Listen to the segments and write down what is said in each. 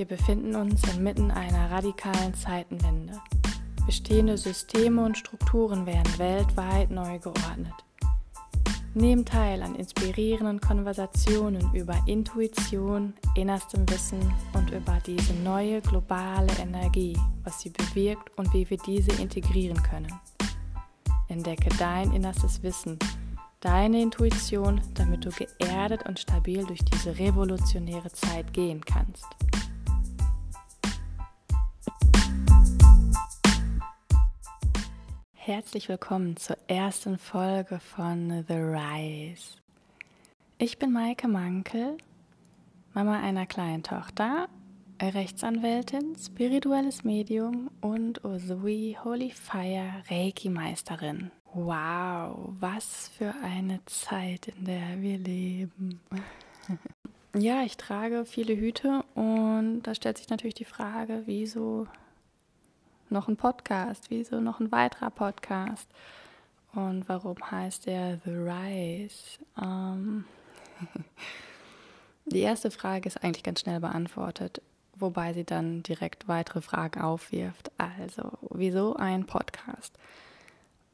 Wir befinden uns inmitten einer radikalen Zeitenwende. Bestehende Systeme und Strukturen werden weltweit neu geordnet. Nehmt teil an inspirierenden Konversationen über Intuition, innerstem Wissen und über diese neue globale Energie, was sie bewirkt und wie wir diese integrieren können. Entdecke dein innerstes Wissen, deine Intuition, damit du geerdet und stabil durch diese revolutionäre Zeit gehen kannst. Herzlich willkommen zur ersten Folge von The Rise. Ich bin Maike Mankel, Mama einer kleinen Tochter, Rechtsanwältin, spirituelles Medium und Osui Holy Fire Reiki Meisterin. Wow, was für eine Zeit, in der wir leben. ja, ich trage viele Hüte und da stellt sich natürlich die Frage, wieso noch ein Podcast? Wieso noch ein weiterer Podcast? Und warum heißt der The Rise? Ähm die erste Frage ist eigentlich ganz schnell beantwortet, wobei sie dann direkt weitere Fragen aufwirft. Also, wieso ein Podcast?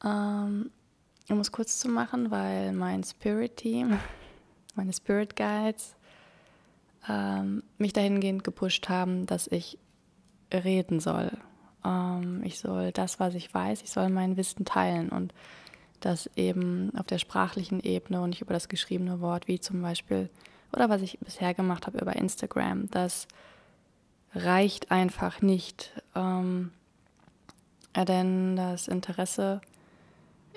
Ähm, um es kurz zu machen, weil mein Spirit Team, meine Spirit Guides, ähm, mich dahingehend gepusht haben, dass ich reden soll ähm, ich soll das, was ich weiß, ich soll mein Wissen teilen und das eben auf der sprachlichen Ebene und nicht über das geschriebene Wort, wie zum Beispiel, oder was ich bisher gemacht habe über Instagram, das reicht einfach nicht. Ähm, denn das Interesse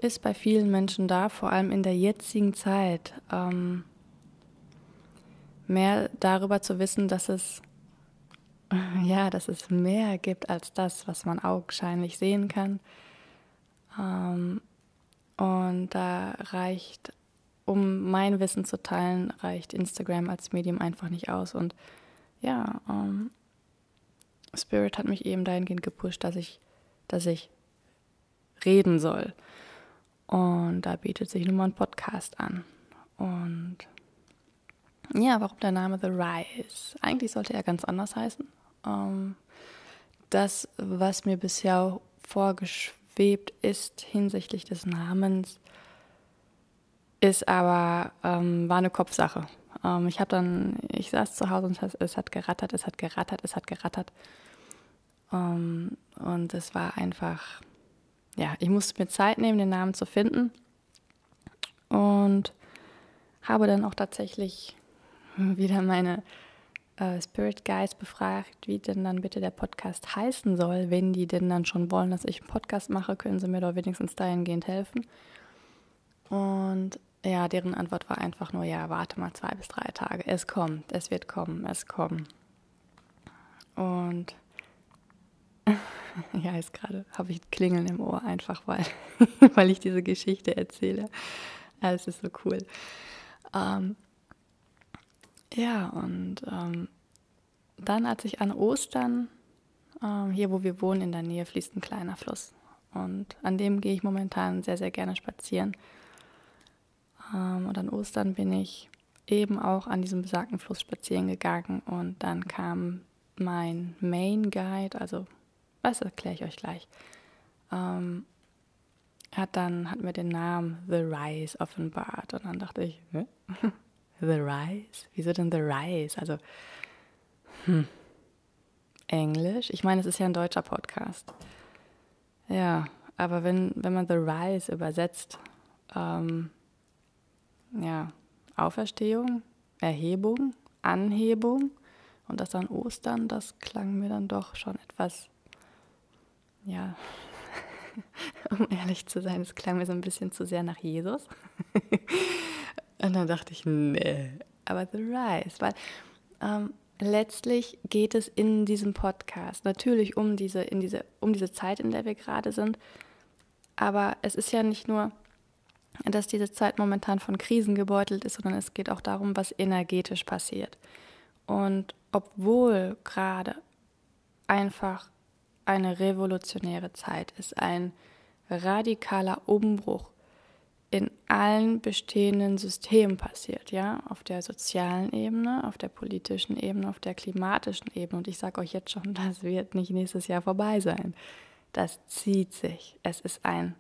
ist bei vielen Menschen da, vor allem in der jetzigen Zeit, ähm, mehr darüber zu wissen, dass es ja, dass es mehr gibt als das, was man augenscheinlich sehen kann. Ähm, und da reicht, um mein Wissen zu teilen, reicht Instagram als Medium einfach nicht aus. Und ja, ähm, Spirit hat mich eben dahingehend gepusht, dass ich, dass ich reden soll. Und da bietet sich nun mal ein Podcast an. Und ja, warum der Name The Rise? Eigentlich sollte er ganz anders heißen. Ähm, das, was mir bisher vorgeschwebt ist hinsichtlich des Namens, ist aber, ähm, war eine Kopfsache. Ähm, ich habe dann, ich saß zu Hause und es hat gerattert, es hat gerattert, es hat gerattert. Ähm, und es war einfach, ja, ich musste mir Zeit nehmen, den Namen zu finden. Und habe dann auch tatsächlich wieder meine äh, Spirit Guides befragt, wie denn dann bitte der Podcast heißen soll. Wenn die denn dann schon wollen, dass ich einen Podcast mache, können sie mir doch wenigstens dahingehend helfen. Und ja, deren Antwort war einfach nur, ja, warte mal zwei bis drei Tage. Es kommt, es wird kommen, es kommen. Und ja, jetzt gerade habe ich Klingeln im Ohr, einfach weil, weil ich diese Geschichte erzähle. Es ist so cool. Ähm, ja, und ähm, dann, als ich an Ostern, ähm, hier wo wir wohnen, in der Nähe fließt ein kleiner Fluss. Und an dem gehe ich momentan sehr, sehr gerne spazieren. Ähm, und an Ostern bin ich eben auch an diesem besagten Fluss spazieren gegangen. Und dann kam mein Main Guide, also was erkläre ich euch gleich, ähm, hat dann hat mir den Namen The Rise offenbart. Und dann dachte ich, Hä? The Rise? Wieso denn The Rise? Also, hm. Englisch? Ich meine, es ist ja ein deutscher Podcast. Ja, aber wenn, wenn man The Rise übersetzt, ähm, ja, Auferstehung, Erhebung, Anhebung und das dann Ostern, das klang mir dann doch schon etwas, ja, um ehrlich zu sein, es klang mir so ein bisschen zu sehr nach Jesus. Und dann dachte ich, nee, aber The Rise, weil ähm, letztlich geht es in diesem Podcast natürlich um diese, in diese, um diese Zeit, in der wir gerade sind. Aber es ist ja nicht nur, dass diese Zeit momentan von Krisen gebeutelt ist, sondern es geht auch darum, was energetisch passiert. Und obwohl gerade einfach eine revolutionäre Zeit ist, ein radikaler Umbruch in allen bestehenden Systemen passiert, ja, auf der sozialen Ebene, auf der politischen Ebene, auf der klimatischen Ebene. Und ich sage euch jetzt schon, das wird nicht nächstes Jahr vorbei sein. Das zieht sich. Es ist ein,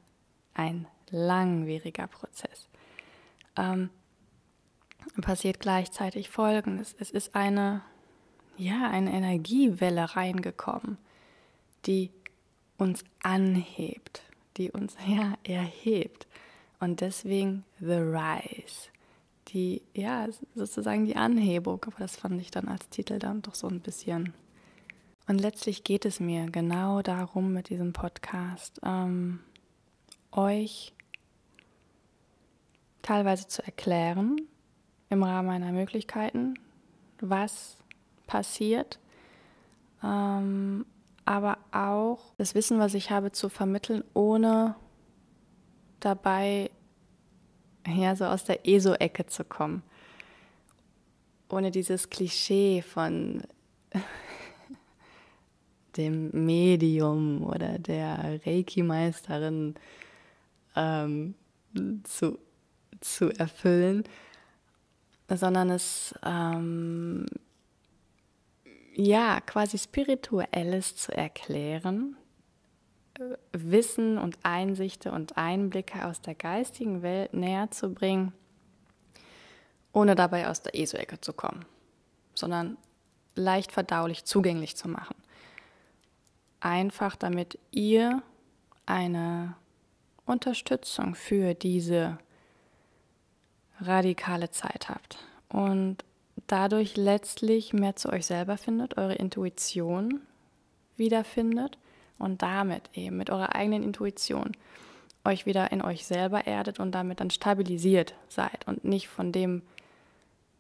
ein langwieriger Prozess. Ähm, passiert gleichzeitig Folgendes. Es ist eine, ja, eine Energiewelle reingekommen, die uns anhebt, die uns ja erhebt. Und deswegen The Rise. Die, ja, sozusagen die Anhebung, aber das fand ich dann als Titel dann doch so ein bisschen. Und letztlich geht es mir genau darum mit diesem Podcast, ähm, euch teilweise zu erklären, im Rahmen meiner Möglichkeiten, was passiert, ähm, aber auch das Wissen, was ich habe, zu vermitteln, ohne dabei ja so aus der ESO-Ecke zu kommen. Ohne dieses Klischee von dem Medium oder der Reiki-Meisterin ähm, zu, zu erfüllen, sondern es ähm, ja quasi spirituelles zu erklären, Wissen und Einsichten und Einblicke aus der geistigen Welt näher zu bringen, ohne dabei aus der ESO-Ecke zu kommen, sondern leicht verdaulich zugänglich zu machen. Einfach damit ihr eine Unterstützung für diese radikale Zeit habt und dadurch letztlich mehr zu euch selber findet, eure Intuition wiederfindet und damit eben mit eurer eigenen Intuition euch wieder in euch selber erdet und damit dann stabilisiert seid und nicht von dem,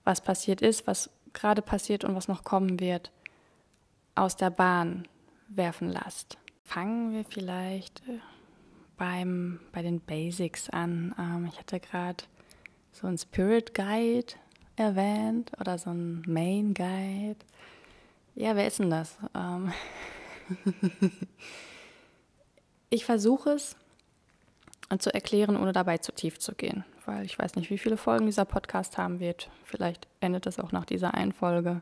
was passiert ist, was gerade passiert und was noch kommen wird, aus der Bahn werfen lasst. Fangen wir vielleicht äh, beim, bei den Basics an. Ähm, ich hatte gerade so einen Spirit Guide erwähnt oder so einen Main Guide. Ja, wer ist denn das? Ähm ich versuche es zu erklären, ohne dabei zu tief zu gehen, weil ich weiß nicht, wie viele Folgen dieser Podcast haben wird. Vielleicht endet es auch nach dieser einen Folge.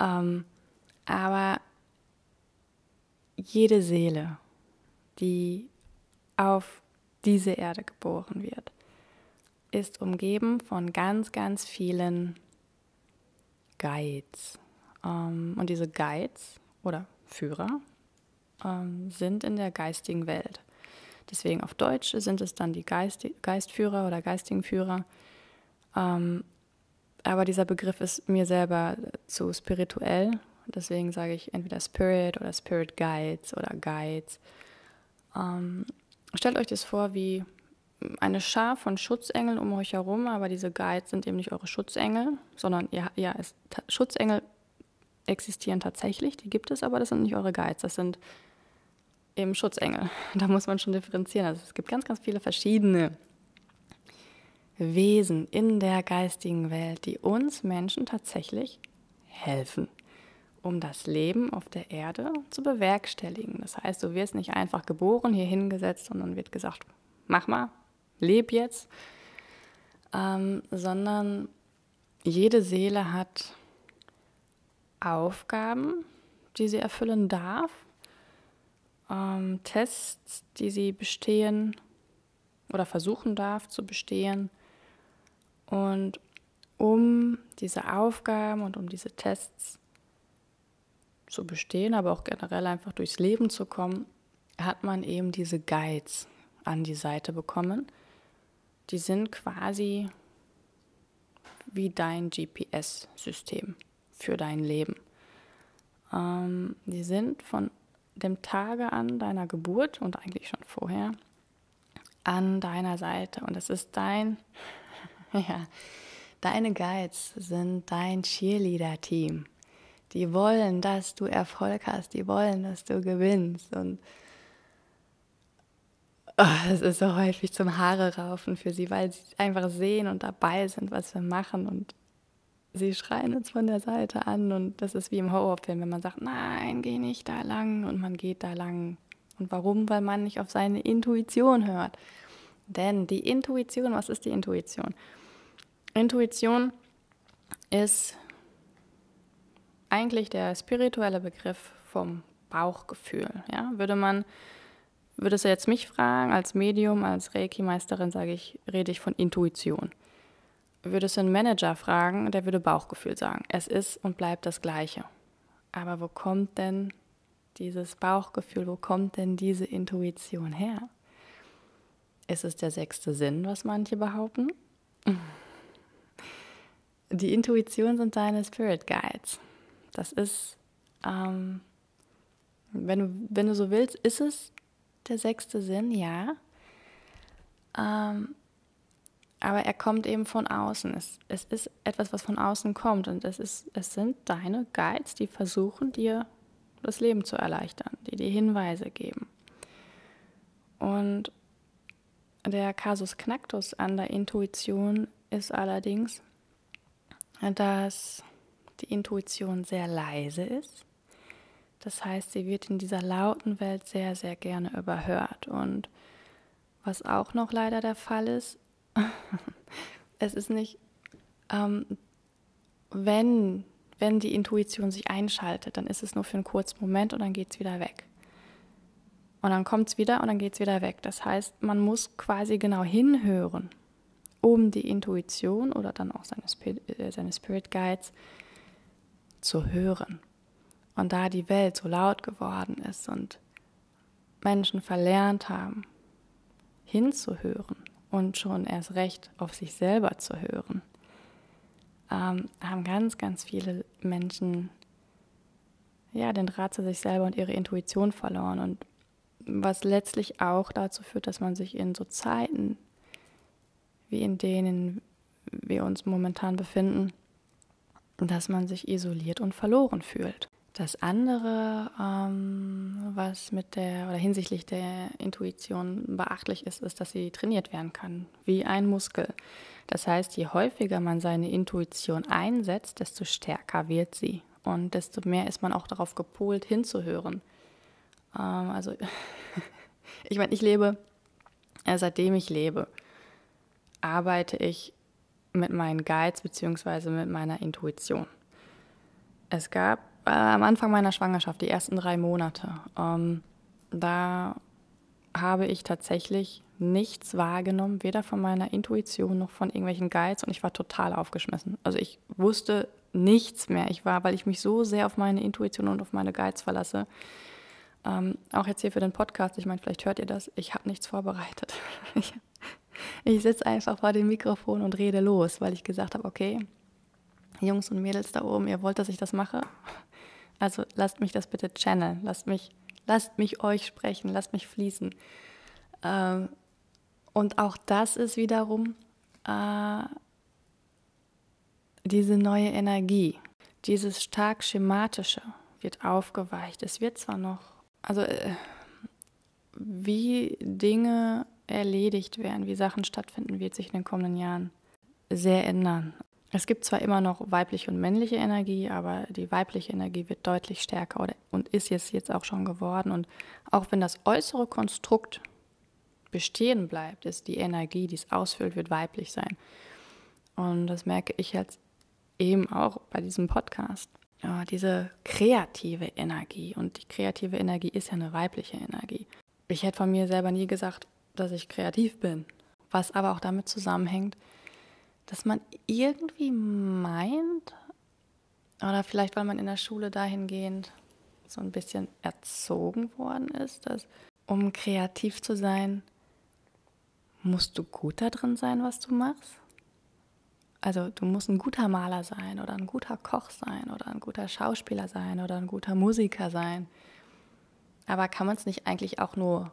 Ähm, aber jede Seele, die auf diese Erde geboren wird, ist umgeben von ganz, ganz vielen Guides. Ähm, und diese Guides oder Führer ähm, sind in der geistigen Welt. Deswegen auf Deutsch sind es dann die Geist, Geistführer oder geistigen Führer. Ähm, aber dieser Begriff ist mir selber zu spirituell. Deswegen sage ich entweder Spirit oder Spirit Guides oder Guides. Ähm, stellt euch das vor wie eine Schar von Schutzengeln um euch herum, aber diese Guides sind eben nicht eure Schutzengel, sondern ihr, ja, es, Schutzengel existieren tatsächlich, die gibt es, aber das sind nicht eure Guides, das sind eben Schutzengel. Da muss man schon differenzieren. Also es gibt ganz, ganz viele verschiedene Wesen in der geistigen Welt, die uns Menschen tatsächlich helfen, um das Leben auf der Erde zu bewerkstelligen. Das heißt, du wirst nicht einfach geboren, hier hingesetzt und dann wird gesagt, mach mal, leb jetzt, ähm, sondern jede Seele hat Aufgaben, die sie erfüllen darf, ähm, Tests, die sie bestehen oder versuchen darf zu bestehen. Und um diese Aufgaben und um diese Tests zu bestehen, aber auch generell einfach durchs Leben zu kommen, hat man eben diese Guides an die Seite bekommen. Die sind quasi wie dein GPS-System für dein Leben. Ähm, die sind von dem Tage an deiner Geburt und eigentlich schon vorher an deiner Seite. Und es ist dein, ja, deine Guides sind dein Cheerleader-Team. Die wollen, dass du Erfolg hast, die wollen, dass du gewinnst. Und oh, ist so häufig zum Haare raufen für sie, weil sie einfach sehen und dabei sind, was wir machen. Und sie schreien uns von der Seite an und das ist wie im Horrorfilm, wenn man sagt, nein, geh nicht da lang und man geht da lang. Und warum? Weil man nicht auf seine Intuition hört. Denn die Intuition, was ist die Intuition? Intuition ist eigentlich der spirituelle Begriff vom Bauchgefühl. Ja? Würde man, würdest du jetzt mich fragen, als Medium, als Reiki-Meisterin, sage ich, rede ich von Intuition. Würdest du einen Manager fragen, der würde Bauchgefühl sagen. Es ist und bleibt das Gleiche. Aber wo kommt denn dieses Bauchgefühl, wo kommt denn diese Intuition her? Ist es der sechste Sinn, was manche behaupten? Die Intuition sind deine Spirit Guides. Das ist, ähm, wenn, du, wenn du so willst, ist es der sechste Sinn, ja. Ähm, aber er kommt eben von außen. Es, es ist etwas, was von außen kommt. Und es, ist, es sind deine Guides, die versuchen, dir das Leben zu erleichtern, die dir Hinweise geben. Und der Kasus Knacktus an der Intuition ist allerdings, dass die Intuition sehr leise ist. Das heißt, sie wird in dieser lauten Welt sehr, sehr gerne überhört. Und was auch noch leider der Fall ist, es ist nicht, ähm, wenn, wenn die Intuition sich einschaltet, dann ist es nur für einen kurzen Moment und dann geht es wieder weg. Und dann kommt es wieder und dann geht es wieder weg. Das heißt, man muss quasi genau hinhören, um die Intuition oder dann auch seine, Spirit, äh, seine Spirit Guides zu hören. Und da die Welt so laut geworden ist und Menschen verlernt haben, hinzuhören und schon erst recht auf sich selber zu hören, ähm, haben ganz, ganz viele Menschen ja den Draht zu sich selber und ihre Intuition verloren. Und was letztlich auch dazu führt, dass man sich in so Zeiten, wie in denen wir uns momentan befinden, dass man sich isoliert und verloren fühlt. Das andere, ähm, was mit der oder hinsichtlich der Intuition beachtlich ist, ist, dass sie trainiert werden kann, wie ein Muskel. Das heißt, je häufiger man seine Intuition einsetzt, desto stärker wird sie und desto mehr ist man auch darauf gepolt, hinzuhören. Ähm, also, ich meine, ich lebe, äh, seitdem ich lebe, arbeite ich mit meinen Guides bzw. mit meiner Intuition. Es gab äh, am Anfang meiner Schwangerschaft, die ersten drei Monate, ähm, da habe ich tatsächlich nichts wahrgenommen, weder von meiner Intuition noch von irgendwelchen Guides und ich war total aufgeschmissen. Also ich wusste nichts mehr. Ich war, weil ich mich so sehr auf meine Intuition und auf meine Guides verlasse. Ähm, auch jetzt hier für den Podcast, ich meine, vielleicht hört ihr das, ich habe nichts vorbereitet. Ich, sitze einfach vor dem Mikrofon und rede los, weil ich gesagt habe, okay, Jungs und Mädels da oben, ihr wollt, dass ich das mache? Also lasst mich das bitte channeln, lasst mich, lasst mich euch sprechen, lasst mich fließen. Ähm, und auch das ist wiederum äh, diese neue Energie, dieses stark schematische wird aufgeweicht. Es wird zwar noch, also äh, wie Dinge erledigt werden, wie Sachen stattfinden, wird sich in den kommenden Jahren sehr ändern. Es gibt zwar immer noch weibliche und männliche Energie, aber die weibliche Energie wird deutlich stärker oder, und ist jetzt, jetzt auch schon geworden. Und auch wenn das äußere Konstrukt bestehen bleibt, ist die Energie, die es ausfüllt, wird weiblich sein. Und das merke ich jetzt eben auch bei diesem Podcast. Ja, diese kreative Energie und die kreative Energie ist ja eine weibliche Energie. Ich hätte von mir selber nie gesagt, dass ich kreativ bin, was aber auch damit zusammenhängt, dass man irgendwie meint, oder vielleicht weil man in der Schule dahingehend so ein bisschen erzogen worden ist, dass um kreativ zu sein, musst du gut da drin sein, was du machst. Also du musst ein guter Maler sein oder ein guter Koch sein oder ein guter Schauspieler sein oder ein guter Musiker sein. Aber kann man es nicht eigentlich auch nur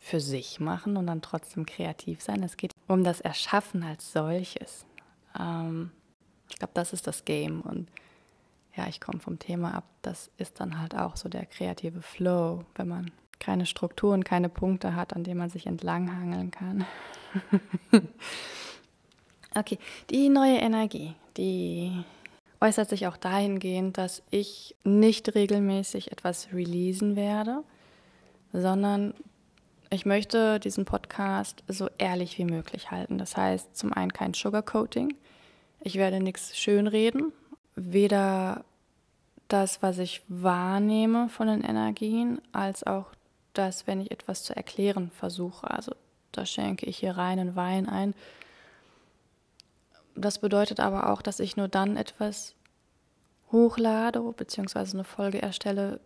für sich machen und dann trotzdem kreativ sein. Es geht um das Erschaffen als solches. Ähm, ich glaube, das ist das Game. Und ja, ich komme vom Thema ab. Das ist dann halt auch so der kreative Flow, wenn man keine Strukturen, keine Punkte hat, an denen man sich entlanghangeln kann. okay, die neue Energie, die äußert sich auch dahingehend, dass ich nicht regelmäßig etwas releasen werde, sondern ich möchte diesen Podcast so ehrlich wie möglich halten. Das heißt, zum einen kein Sugarcoating. Ich werde nichts schönreden. Weder das, was ich wahrnehme von den Energien, als auch das, wenn ich etwas zu erklären versuche. Also da schenke ich hier reinen Wein ein. Das bedeutet aber auch, dass ich nur dann etwas hochlade bzw. eine Folge erstelle,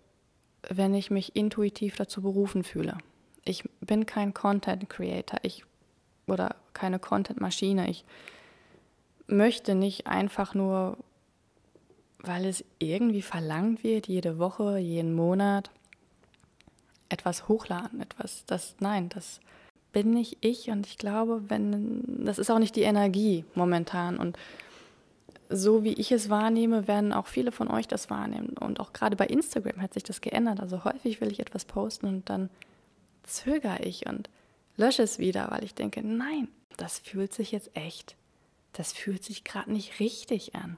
wenn ich mich intuitiv dazu berufen fühle. Ich bin kein Content Creator ich, oder keine Content Maschine. Ich möchte nicht einfach nur, weil es irgendwie verlangt wird, jede Woche, jeden Monat etwas hochladen, etwas, das, nein, das bin nicht ich und ich glaube, wenn, das ist auch nicht die Energie momentan und so wie ich es wahrnehme, werden auch viele von euch das wahrnehmen. Und auch gerade bei Instagram hat sich das geändert. Also häufig will ich etwas posten und dann zögere ich und lösche es wieder, weil ich denke, nein, das fühlt sich jetzt echt, das fühlt sich gerade nicht richtig an.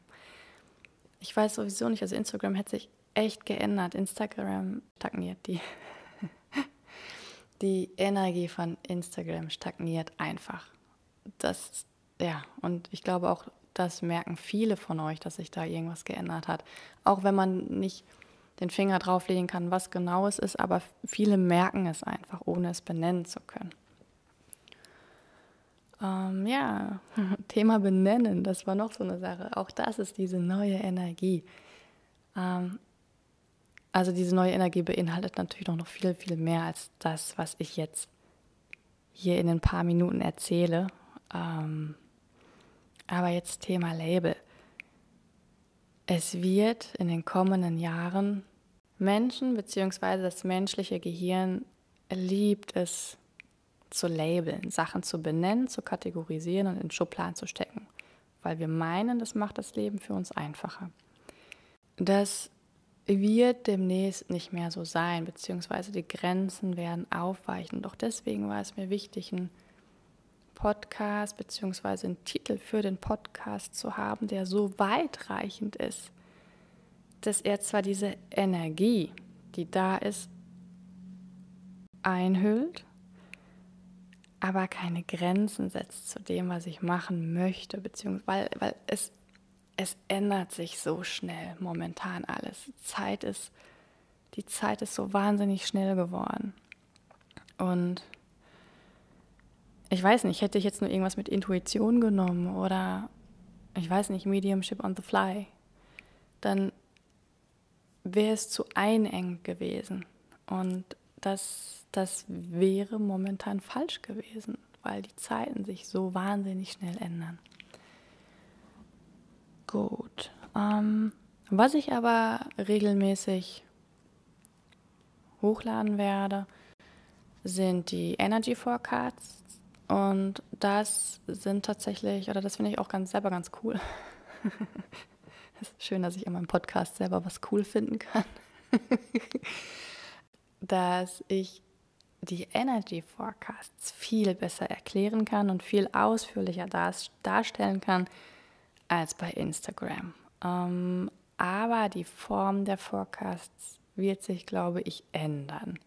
Ich weiß sowieso nicht, also Instagram hat sich echt geändert. Instagram stagniert die. Die Energie von Instagram stagniert einfach. Das, ja, und ich glaube auch, das merken viele von euch, dass sich da irgendwas geändert hat. Auch wenn man nicht den Finger drauflegen kann, was genau es ist, aber viele merken es einfach, ohne es benennen zu können. Ähm, ja, Thema benennen, das war noch so eine Sache. Auch das ist diese neue Energie. Ähm, also diese neue Energie beinhaltet natürlich noch viel, viel mehr als das, was ich jetzt hier in ein paar Minuten erzähle. Ähm, aber jetzt Thema Label. Es wird in den kommenden Jahren Menschen bzw. das menschliche Gehirn liebt es zu labeln, Sachen zu benennen, zu kategorisieren und in Schubladen zu stecken, weil wir meinen, das macht das Leben für uns einfacher. Das wird demnächst nicht mehr so sein, beziehungsweise die Grenzen werden aufweichen. Doch deswegen war es mir wichtig, ein Podcast beziehungsweise einen Titel für den Podcast zu haben, der so weitreichend ist, dass er zwar diese Energie, die da ist, einhüllt, aber keine Grenzen setzt zu dem, was ich machen möchte, beziehungsweise weil, weil es, es ändert sich so schnell momentan alles. Zeit ist, die Zeit ist so wahnsinnig schnell geworden. Und ich weiß nicht, hätte ich jetzt nur irgendwas mit Intuition genommen oder ich weiß nicht, Mediumship on the fly, dann wäre es zu einengt gewesen. Und das, das wäre momentan falsch gewesen, weil die Zeiten sich so wahnsinnig schnell ändern. Gut. Ähm, was ich aber regelmäßig hochladen werde, sind die Energy Forecasts und das sind tatsächlich, oder das finde ich auch ganz selber ganz cool. Es ist schön, dass ich in meinem Podcast selber was cool finden kann. dass ich die Energy Forecasts viel besser erklären kann und viel ausführlicher darstellen kann als bei Instagram. Ähm, aber die Form der Forecasts wird sich, glaube ich, ändern.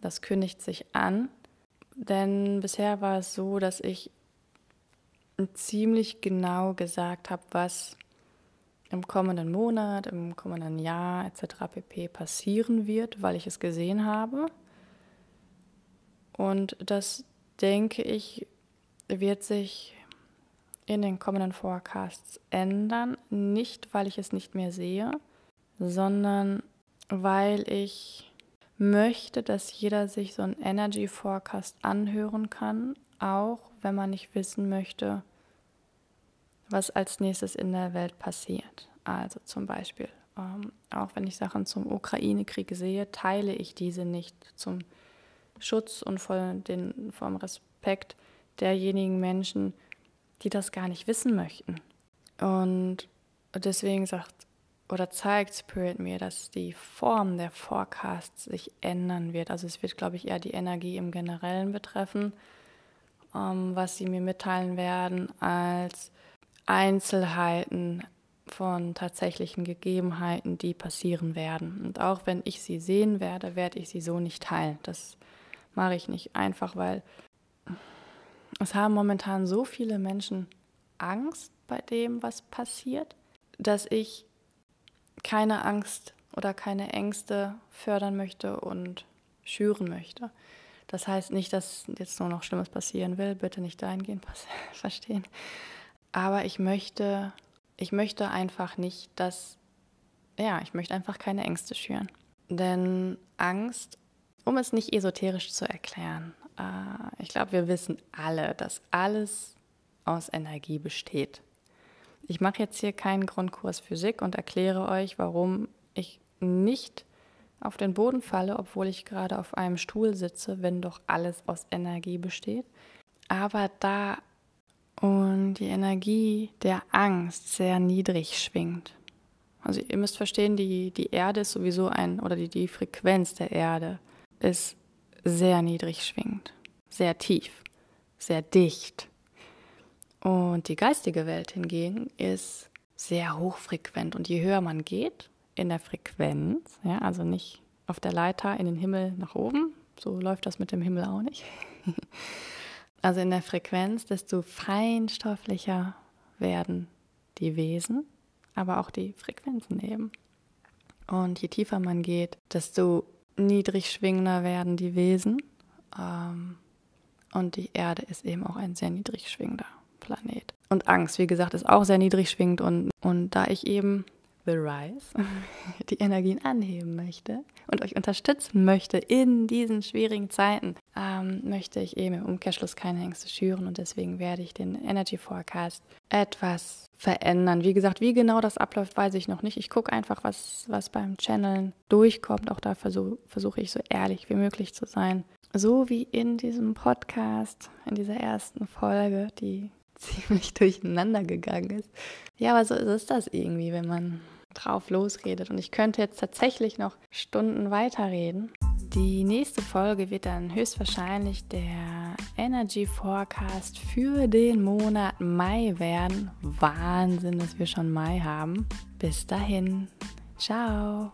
Das kündigt sich an denn bisher war es so, dass ich ziemlich genau gesagt habe, was im kommenden Monat, im kommenden Jahr etc. pp. passieren wird, weil ich es gesehen habe. Und das, denke ich, wird sich in den kommenden Forecasts ändern. Nicht, weil ich es nicht mehr sehe, sondern weil ich möchte, dass jeder sich so einen Energy Forecast anhören kann, auch wenn man nicht wissen möchte, was als nächstes in der Welt passiert. Also zum Beispiel, ähm, auch wenn ich Sachen zum Ukraine-Krieg sehe, teile ich diese nicht zum Schutz und voll den, vom Respekt derjenigen Menschen, die das gar nicht wissen möchten. Und deswegen sagt oder zeigt Spirit mir, dass die Form der Forecasts sich ändern wird. Also es wird, glaube ich, eher die Energie im Generellen betreffen, ähm, was sie mir mitteilen werden, als Einzelheiten von tatsächlichen Gegebenheiten, die passieren werden. Und auch wenn ich sie sehen werde, werde ich sie so nicht teilen. Das mache ich nicht. Einfach weil es haben momentan so viele Menschen Angst bei dem, was passiert, dass ich keine Angst oder keine Ängste fördern möchte und schüren möchte. Das heißt nicht, dass jetzt nur noch Schlimmes passieren will, bitte nicht dahingehend verstehen. Aber ich möchte, ich möchte einfach nicht, dass, ja, ich möchte einfach keine Ängste schüren. Denn Angst, um es nicht esoterisch zu erklären, äh, ich glaube, wir wissen alle, dass alles aus Energie besteht. Ich mache jetzt hier keinen Grundkurs Physik und erkläre euch, warum ich nicht auf den Boden falle, obwohl ich gerade auf einem Stuhl sitze, wenn doch alles aus Energie besteht. Aber da und die Energie der Angst sehr niedrig schwingt. Also ihr müsst verstehen, die, die Erde ist sowieso ein, oder die, die Frequenz der Erde ist sehr niedrig schwingend, sehr tief, sehr dicht. Und die geistige Welt hingegen ist sehr hochfrequent. Und je höher man geht in der Frequenz, ja, also nicht auf der Leiter in den Himmel nach oben, so läuft das mit dem Himmel auch nicht. also in der Frequenz, desto feinstofflicher werden die Wesen, aber auch die Frequenzen eben. Und je tiefer man geht, desto niedrig schwingender werden die Wesen. Ähm, und die Erde ist eben auch ein sehr niedrig schwingender Planet. Und Angst, wie gesagt, ist auch sehr niedrig schwingend. Und, und da ich eben The Rise die Energien anheben möchte und euch unterstützen möchte in diesen schwierigen Zeiten, ähm, möchte ich eben im Umkehrschluss keine Ängste schüren und deswegen werde ich den Energy Forecast etwas verändern. Wie gesagt, wie genau das abläuft, weiß ich noch nicht. Ich gucke einfach, was, was beim Channeln durchkommt. Auch da versuche versuch ich so ehrlich wie möglich zu sein. So wie in diesem Podcast, in dieser ersten Folge, die ziemlich durcheinander gegangen ist. Ja, aber so ist das irgendwie, wenn man drauf losredet. Und ich könnte jetzt tatsächlich noch Stunden weiterreden. Die nächste Folge wird dann höchstwahrscheinlich der Energy Forecast für den Monat Mai werden. Wahnsinn, dass wir schon Mai haben. Bis dahin. Ciao.